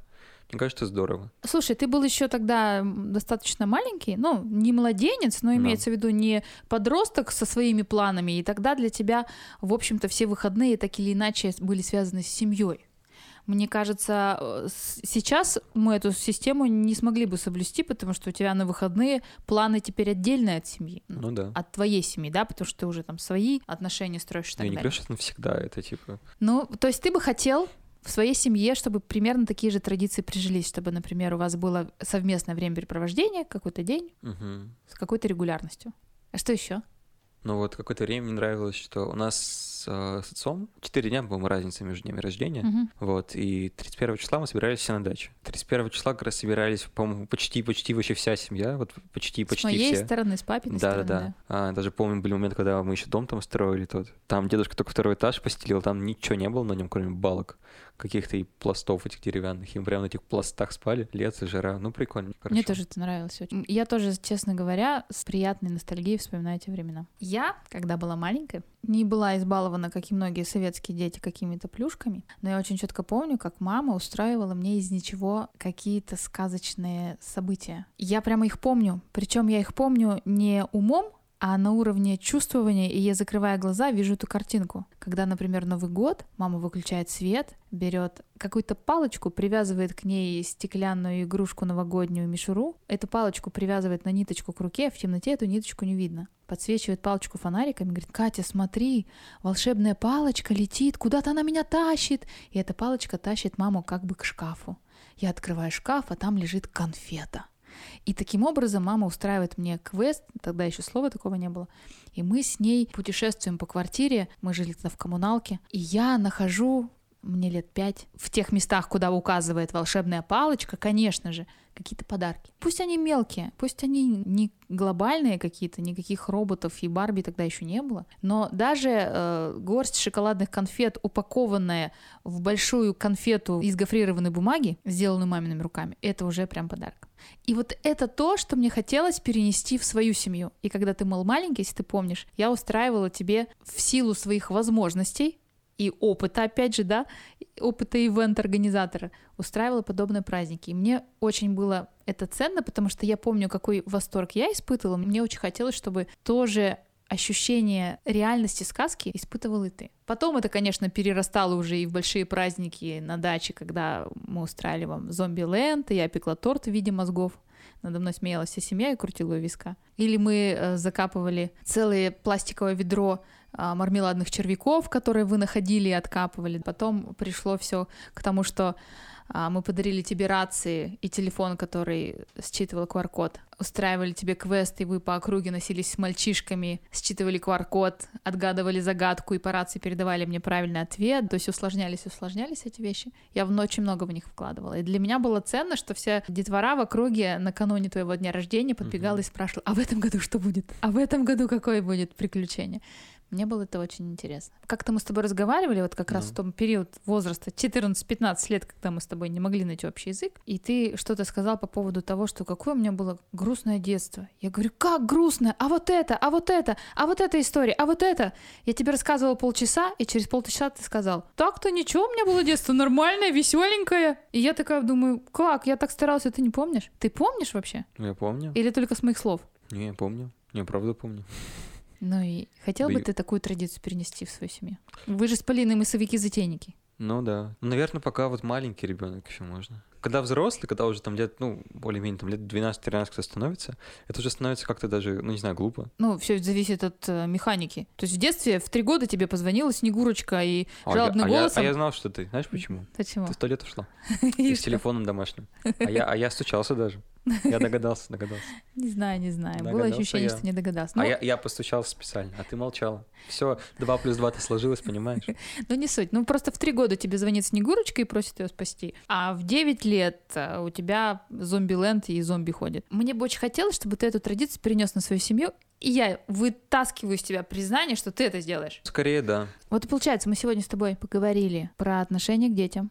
Мне кажется, здорово. Слушай, ты был еще тогда достаточно маленький, ну, не младенец, но Да. имеется в виду не подросток со своими планами, и тогда для тебя, в общем-то, все выходные так или иначе были связаны с семьей. Мне кажется, э, сейчас мы эту систему не смогли бы соблюсти, потому что у тебя на выходные планы теперь отдельные от семьи. ну, Ну да. От твоей семьи, да, потому что ты уже там свои отношения строишь и Ну, так я не далее. говорю, что это навсегда, это типа... Ну, то есть ты бы хотел в своей семье, чтобы примерно такие же традиции прижились, чтобы, например, у вас было совместное времяпрепровождение, какой-то день мгм. с какой-то регулярностью. А что еще? Но вот какое-то время мне нравилось, что у нас э, с отцом 4 дня, по-моему, разница между днями рождения. Вот, и 31 числа мы собирались все на даче. 31 числа как раз собирались, по-моему, почти-почти вообще вся семья, вот С почти-почти моей все. стороны, с папиной Да, стороны, да, да. да. А, даже помню, были моменты, когда мы еще дом там строили тот. Там дедушка только второй этаж постелил, там ничего не было на нем, кроме балок каких-то и пластов этих деревянных. И мы прямо на этих пластах спали. Лето, жара. Ну, прикольно. Мне хорошо. тоже это нравилось очень. Я тоже, честно говоря, с приятной ностальгией вспоминаю эти времена. Я, когда была маленькой, не была избалована, как и многие советские дети, какими-то плюшками, но я очень четко помню, как мама устраивала мне из ничего какие-то сказочные события. Я прямо их помню. Причем я их помню не умом, а на уровне чувствования, и я, закрывая глаза, вижу эту картинку. Когда, например, Новый год, мама выключает свет, берет какую-то палочку, привязывает к ней стеклянную игрушку новогоднюю мишуру, эту палочку привязывает на ниточку к руке, а в темноте эту ниточку не видно. Подсвечивает палочку фонариком и говорит, Катя, смотри, волшебная палочка летит, куда-то она меня тащит. И эта палочка тащит маму как бы к шкафу. Я открываю шкаф, а там лежит конфета. И таким образом мама устраивает мне квест, тогда еще слова такого не было. И мы с ней путешествуем по квартире, мы жили тогда в коммуналке, и я нахожу, мне лет пять, в тех местах, куда указывает волшебная палочка, конечно же, какие-то подарки. Пусть они мелкие, пусть они не глобальные какие-то, никаких роботов и Барби тогда еще не было, но даже э, горсть шоколадных конфет, упакованная в большую конфету из гофрированной бумаги, сделанную мамиными руками, это уже прям подарок. И вот это то, что мне хотелось перенести в свою семью. И когда ты был маленький, если ты помнишь, я устраивала тебе в силу своих возможностей и опыта, опять же, да, опыта ивент-организатора, устраивала подобные праздники. И мне очень было это ценно, потому что я помню, какой восторг я испытывала. Мне очень хотелось, чтобы тоже ощущение реальности сказки испытывал и ты. Потом это, конечно, перерастало уже и в большие праздники на даче, когда мы устраивали вам зомби-ленд, и я пекла торт в виде мозгов. Надо мной смеялась вся семья и крутила виска. Или мы э, закапывали целое пластиковое ведро мармеладных червяков, которые вы находили и откапывали. Потом пришло все к тому, что а, мы подарили тебе рации и телефон, который считывал QR-код. Устраивали тебе квест, и вы по округе носились с мальчишками, считывали QR-код, отгадывали загадку и по рации передавали мне правильный ответ. То есть усложнялись, усложнялись эти вещи. Я в ночь много в них вкладывала. И для меня было ценно, что вся детвора в округе накануне твоего дня рождения подбегала mm-hmm. и спрашивала, а в этом году что будет? А в этом году какое будет приключение? Мне было это очень интересно. Как-то мы с тобой разговаривали, вот как mm. раз в том период возраста 14-15 лет, когда мы с тобой не могли найти общий язык, и ты что-то сказал по поводу того, что какое у меня было грустное детство. Я говорю, как грустное? А вот это, а вот это, а вот эта история, а вот это. Я тебе рассказывала полчаса, и через полчаса ты сказал, так-то ничего, у меня было детство нормальное, веселенькое. И я такая думаю, как, я так старался, ты не помнишь? Ты помнишь вообще? Я помню. Или только с моих слов? Не, я помню. Я правда помню. Ну и хотел бы ты такую традицию перенести в свою семью? Вы же с Полиной мысовики-затейники. Ну да. Ну, наверное, пока вот маленький ребенок еще можно. Когда взрослый, когда уже там лет, ну, более-менее там лет 12-13 кто становится, это уже становится как-то даже, ну, не знаю, глупо. Ну, все зависит от э, механики. То есть в детстве в три года тебе позвонила Снегурочка и а жалобным я, голосом... А я, а я знал, что ты. Знаешь почему? Почему? Ты сто лет ушла. И с телефоном домашним. А я, а я стучался даже. Я догадался, догадался. Не знаю, не знаю. Догадался Было ощущение, я. что не догадался. А Но... А я, я постучался специально, а ты молчала. Все, 2 плюс 2 ты сложилось, понимаешь? Ну, не суть. Ну, просто в три года тебе звонит Снегурочка и просит ее спасти. А в 9 лет э, у тебя зомби-ленд и зомби ходит. Мне бы очень хотелось, чтобы ты эту традицию перенес на свою семью, и я вытаскиваю из тебя признание, что ты это сделаешь. Скорее, да. Вот и получается, мы сегодня с тобой поговорили про отношение к детям,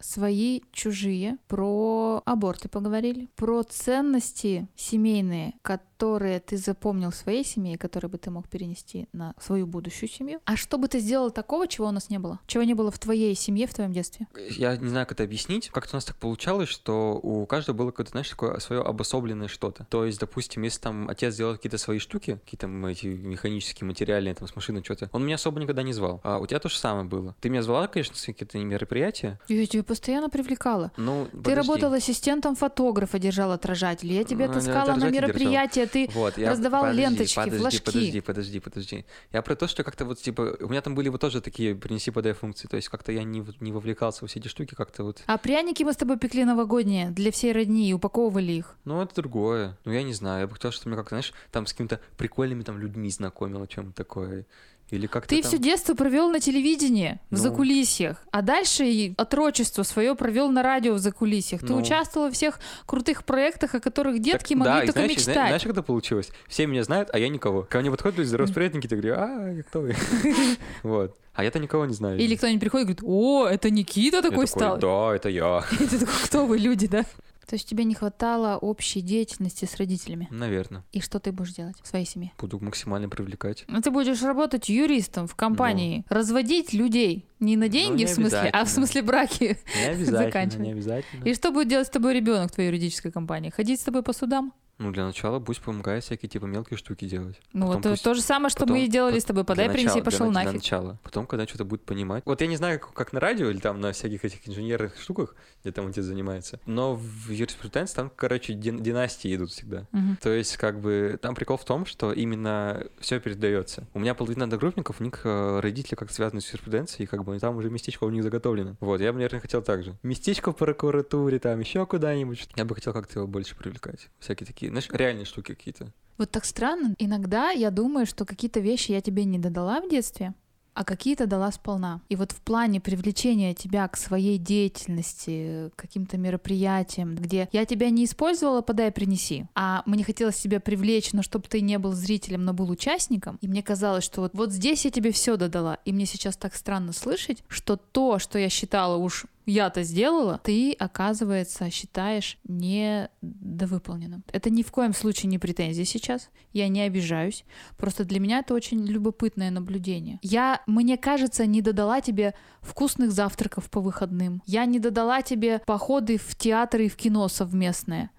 свои, чужие, про аборты поговорили, про ценности семейные, которые ты запомнил в своей семье, которые бы ты мог перенести на свою будущую семью. А что бы ты сделал такого, чего у нас не было? Чего не было в твоей семье, в твоем детстве? Я не знаю, как это объяснить. Как-то у нас так получалось, что у каждого было какое-то, знаешь, такое свое обособленное что-то. То есть, допустим, если там отец делал какие-то свои штуки, какие-то эти механические, материальные, там, с машины что-то, он меня особо никогда не звал. А у тебя то же самое было. Ты меня звала, конечно, какие-то мероприятия. Я тебе постоянно привлекала. Ну, Ты подожди. работала ассистентом фотографа, держал отражатель. Я тебя ну, таскала на мероприятия, ты вот, я... раздавал подожди, ленточки, подожди, флажки. Подожди, подожди, подожди. Я про то, что как-то вот типа у меня там были вот тоже такие принеси подай функции, то есть как-то я не, не вовлекался во все эти штуки, как-то вот. А пряники мы с тобой пекли новогодние для всей родни и упаковывали их. Ну это другое. Ну я не знаю, я бы хотел, чтобы меня как-то, знаешь, там с какими-то прикольными там людьми знакомило, чем такое. Или как Ты там... все детство провел на телевидении, ну... в закулисьях, а дальше отрочество свое провел на радио в закулисьях. Ты ну... участвовал во всех крутых проектах, о которых детки так, могли да, только знаешь, мечтать. Знаешь, знаешь, как это получилось? Все меня знают, а я никого. Ко мне подходят люди, здоровые приятники, ты говоришь, а, кто вы? Вот. А я-то никого не знаю. Или кто-нибудь приходит и говорит, о, это Никита такой стал. Да, это я. И ты такой, кто вы, люди, да? То есть тебе не хватало общей деятельности с родителями? Наверное. И что ты будешь делать в своей семье? Буду максимально привлекать. Ну, ты будешь работать юристом в компании, ну. разводить людей. Не на деньги, ну, не в смысле, а в смысле браки. Не обязательно, не обязательно. И что будет делать с тобой ребенок в твоей юридической компании? Ходить с тобой по судам? Ну, для начала пусть помогает всякие, типа, мелкие штуки делать. Ну, вот пусть... то же самое, что потом, мы и делали с тобой. Подай, принеси, пошел для, нафиг. Для начала. Потом, когда что-то будет понимать. Вот я не знаю, как, как на радио или там на всяких этих инженерных штуках, где там отец занимается, но в юриспруденции там, короче, дин- династии идут всегда. Угу. То есть, как бы, там прикол в том, что именно все передается. У меня половина одногруппников, у них э, родители как-то связаны с юриспруденцией, и как бы там уже местечко у них заготовлено. Вот, я бы, наверное, хотел так же. Местечко в прокуратуре, там еще куда-нибудь. Я бы хотел как-то его больше привлекать. Всякие такие, знаешь, реальные штуки какие-то. Вот так странно. Иногда я думаю, что какие-то вещи я тебе не додала в детстве, а какие-то дала сполна. И вот в плане привлечения тебя к своей деятельности, к каким-то мероприятиям, где я тебя не использовала, подай, принеси, а мне хотелось тебя привлечь, но чтобы ты не был зрителем, но был участником, и мне казалось, что вот, вот здесь я тебе все додала, и мне сейчас так странно слышать, что то, что я считала уж я-то сделала, ты, оказывается, считаешь недовыполненным. Это ни в коем случае не претензия сейчас, я не обижаюсь, просто для меня это очень любопытное наблюдение. Я, мне кажется, не додала тебе вкусных завтраков по выходным, я не додала тебе походы в театр и в кино совместные,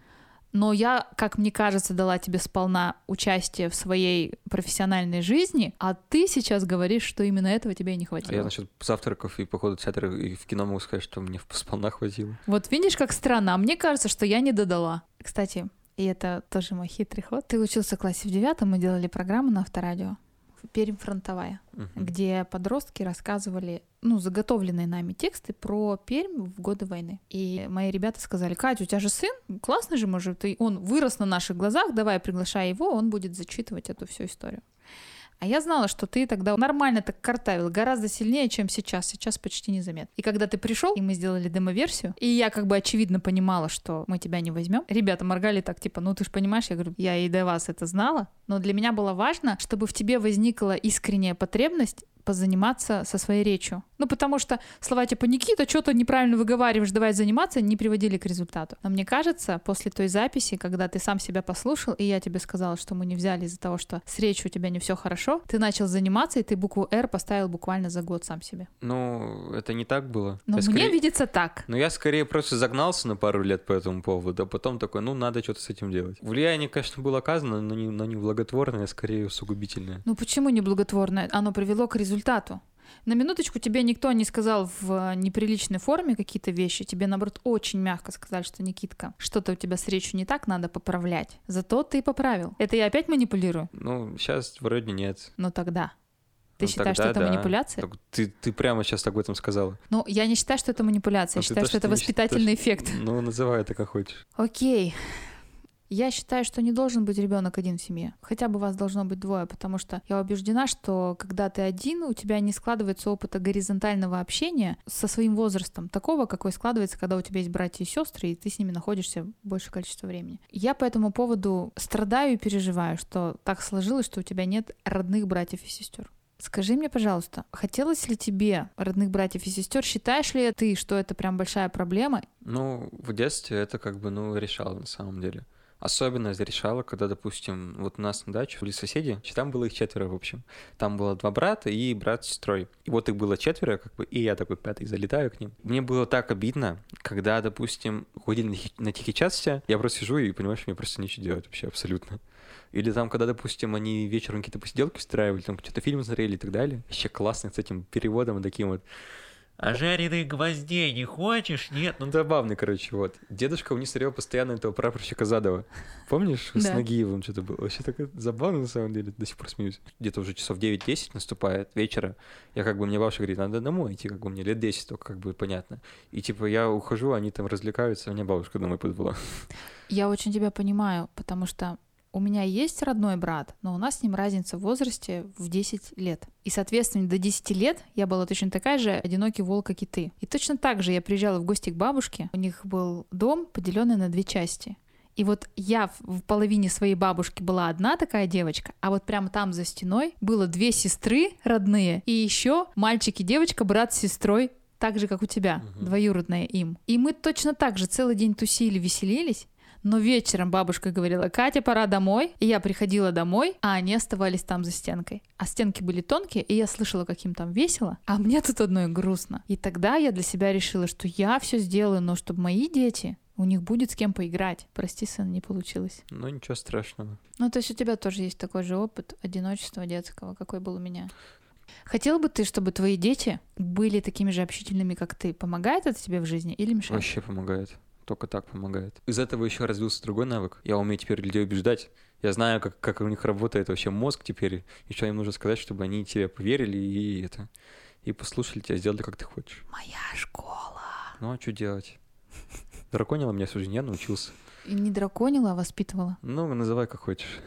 но я, как мне кажется, дала тебе сполна участие в своей профессиональной жизни, а ты сейчас говоришь, что именно этого тебе и не хватило. А я насчет завтраков и похода в театр и в кино могу сказать, что мне сполна хватило. Вот видишь, как странно. А мне кажется, что я не додала. Кстати, и это тоже мой хитрый ход. Ты учился в классе в девятом, мы делали программу на авторадио. Пермь фронтовая, Мгм. где подростки рассказывали, ну, заготовленные нами тексты про Пермь в годы войны. И мои ребята сказали, Катя, у тебя же сын, классный же, может, и он вырос на наших глазах, давай приглашай его, он будет зачитывать эту всю историю. А я знала, что ты тогда нормально так картавил, гораздо сильнее, чем сейчас. Сейчас почти незаметно. И когда ты пришел, и мы сделали демо-версию, и я как бы очевидно понимала, что мы тебя не возьмем, ребята моргали так, типа, ну ты же понимаешь, я говорю, я и до вас это знала, но для меня было важно, чтобы в тебе возникла искренняя потребность позаниматься со своей речью. Ну, потому что слова типа «Никита, что-то неправильно выговариваешь, давай заниматься» не приводили к результату. Но мне кажется, после той записи, когда ты сам себя послушал, и я тебе сказала, что мы не взяли из-за того, что с речью у тебя не все хорошо, ты начал заниматься, и ты букву «Р» поставил буквально за год сам себе. Ну, это не так было. Но Я мне скорее- видится так. Ну, я скорее просто загнался на пару лет по этому поводу, а потом такой, ну, надо что-то с этим делать. Влияние, конечно, было оказано, но не, но не благотворное, а скорее усугубительное. Ну почему не благотворное? Оно привело к результату. На минуточку тебе никто не сказал в э, неприличной форме какие-то вещи. Тебе, наоборот, очень мягко сказали, что, Никитка, что-то у тебя с речью не так, надо поправлять. Зато ты поправил. Это я опять манипулирую? Ну, сейчас вроде нет. Но тогда. Ты Ну, считаешь, тогда что это да. манипуляция? Так Ты, ты прямо сейчас об этом сказала. Ну, я не считаю, что это манипуляция. Я Ну, ты считаю, то, что это не воспитательный считаешь- эффект. Ну, называй это как хочешь. Окей. Я считаю, что не должен быть ребенок один в семье. Хотя бы вас должно быть двое, потому что я убеждена, что когда ты один, у тебя не складывается опыта горизонтального общения со своим возрастом, такого, какой складывается, когда у тебя есть братья и сестры, и ты с ними находишься большее количество времени. Я по этому поводу страдаю и переживаю, что так сложилось, что у тебя нет родных братьев и сестер. Скажи мне, пожалуйста, хотелось ли тебе родных братьев и сестер? Считаешь ли ты, что это прям большая проблема? Ну, в детстве это как бы, ну, решало на самом деле. Особенно это решало, когда, допустим, вот у нас на даче были соседи, там было их четверо, в общем. Там было два брата и брат с сестрой. И вот их было четверо, как бы, и я такой пятый залетаю к ним. Мне было так обидно, когда, допустим, ходили на, хи- на тихий час я просто сижу и понимаю, что мне просто нечего делать вообще абсолютно. Или там, когда, допустим, они вечером какие-то посиделки устраивали, там что-то фильм смотрели и так далее. Вообще классно с этим переводом и таким вот. А жареных гвоздей не хочешь? Нет? Ну, забавный, короче, вот. Дедушка у них смотрел постоянно этого прапорщика Задова. Помнишь? С. Нагиевым что-то было. Вообще так забавно, на самом деле. До сих пор смеюсь. Где-то уже часов 9-10 наступает вечера. Я как бы, мне бабушка говорит, надо домой идти, как бы мне лет 10 только, как бы, понятно. И типа я ухожу, они там развлекаются, а меня бабушка домой подвела. Я очень тебя понимаю, потому что у меня есть родной брат, но у нас с ним разница в возрасте в 10 лет. И, соответственно, до 10 лет я была точно такая же одинокий волк, как и ты. И точно так же я приезжала в гости к бабушке. У них был дом, поделенный на две части. И вот я в- половине своей бабушки была одна такая девочка, а вот прямо там за стеной было две сестры родные, и еще мальчик и девочка, брат с сестрой, так же, как у тебя, Мгм. двоюродная им. И мы точно так же целый день тусили, веселились, но вечером бабушка говорила, Катя, пора домой. И я приходила домой, а они оставались там за стенкой. А стенки были тонкие, и я слышала, как им там весело, а мне тут одной грустно. И тогда я для себя решила, что я все сделаю, но чтобы мои дети, у них будет с кем поиграть. Прости, сын, не получилось. Ну, ничего страшного. Ну, то есть у тебя тоже есть такой же опыт одиночества детского, какой был у меня. Хотел бы ты, чтобы твои дети были такими же общительными, как ты? Помогает это тебе в жизни или мешает? Вообще помогает. Только так помогает. Из этого еще развился другой навык. Я умею теперь людей убеждать. Я знаю, как, как у них работает вообще мозг теперь, и что им нужно сказать, чтобы они тебе поверили и это и послушали тебя, сделали как ты хочешь. Моя школа. Ну а что делать? Драконила меня всю жизнь, я научился. И Не драконила, а воспитывала. Ну, называй как хочешь.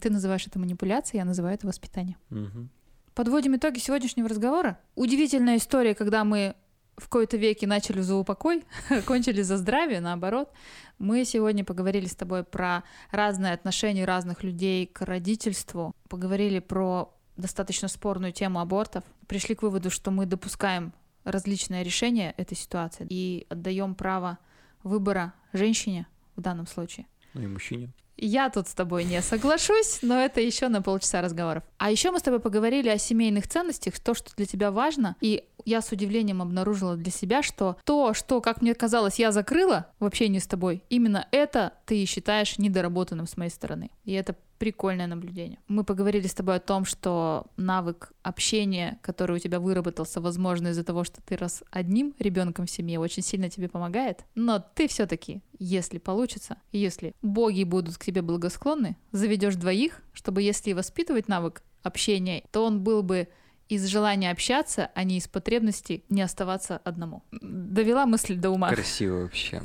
Ты называешь это манипуляцией, я называю это воспитание. Мгм. Подводим итоги сегодняшнего разговора. Удивительная история, когда мы в кои-то веки начали за упокой, кончили за здравие, наоборот. Мы сегодня поговорили с тобой про разные отношения разных людей к родительству, поговорили про достаточно спорную тему абортов, пришли к выводу, что мы допускаем различное решение этой ситуации и отдаем право выбора женщине в данном случае. Ну и мужчине. Я тут с тобой не соглашусь, но это еще на полчаса разговоров. А еще мы с тобой поговорили о семейных ценностях, то, что для тебя важно. И я с удивлением обнаружила для себя, что то, что, как мне казалось, я закрыла в общении с тобой, именно это ты считаешь недоработанным с моей стороны. И это прикольное наблюдение. Мы поговорили с тобой о том, что навык общения, который у тебя выработался, возможно, из-за того, что ты рос одним ребенком в семье, очень сильно тебе помогает. Но ты все-таки, если получится, если боги будут к тебе благосклонны, заведешь двоих, чтобы если воспитывать навык общения, то он был бы из желания общаться, а не из потребности не оставаться одному. Довела мысль до ума. Красиво вообще.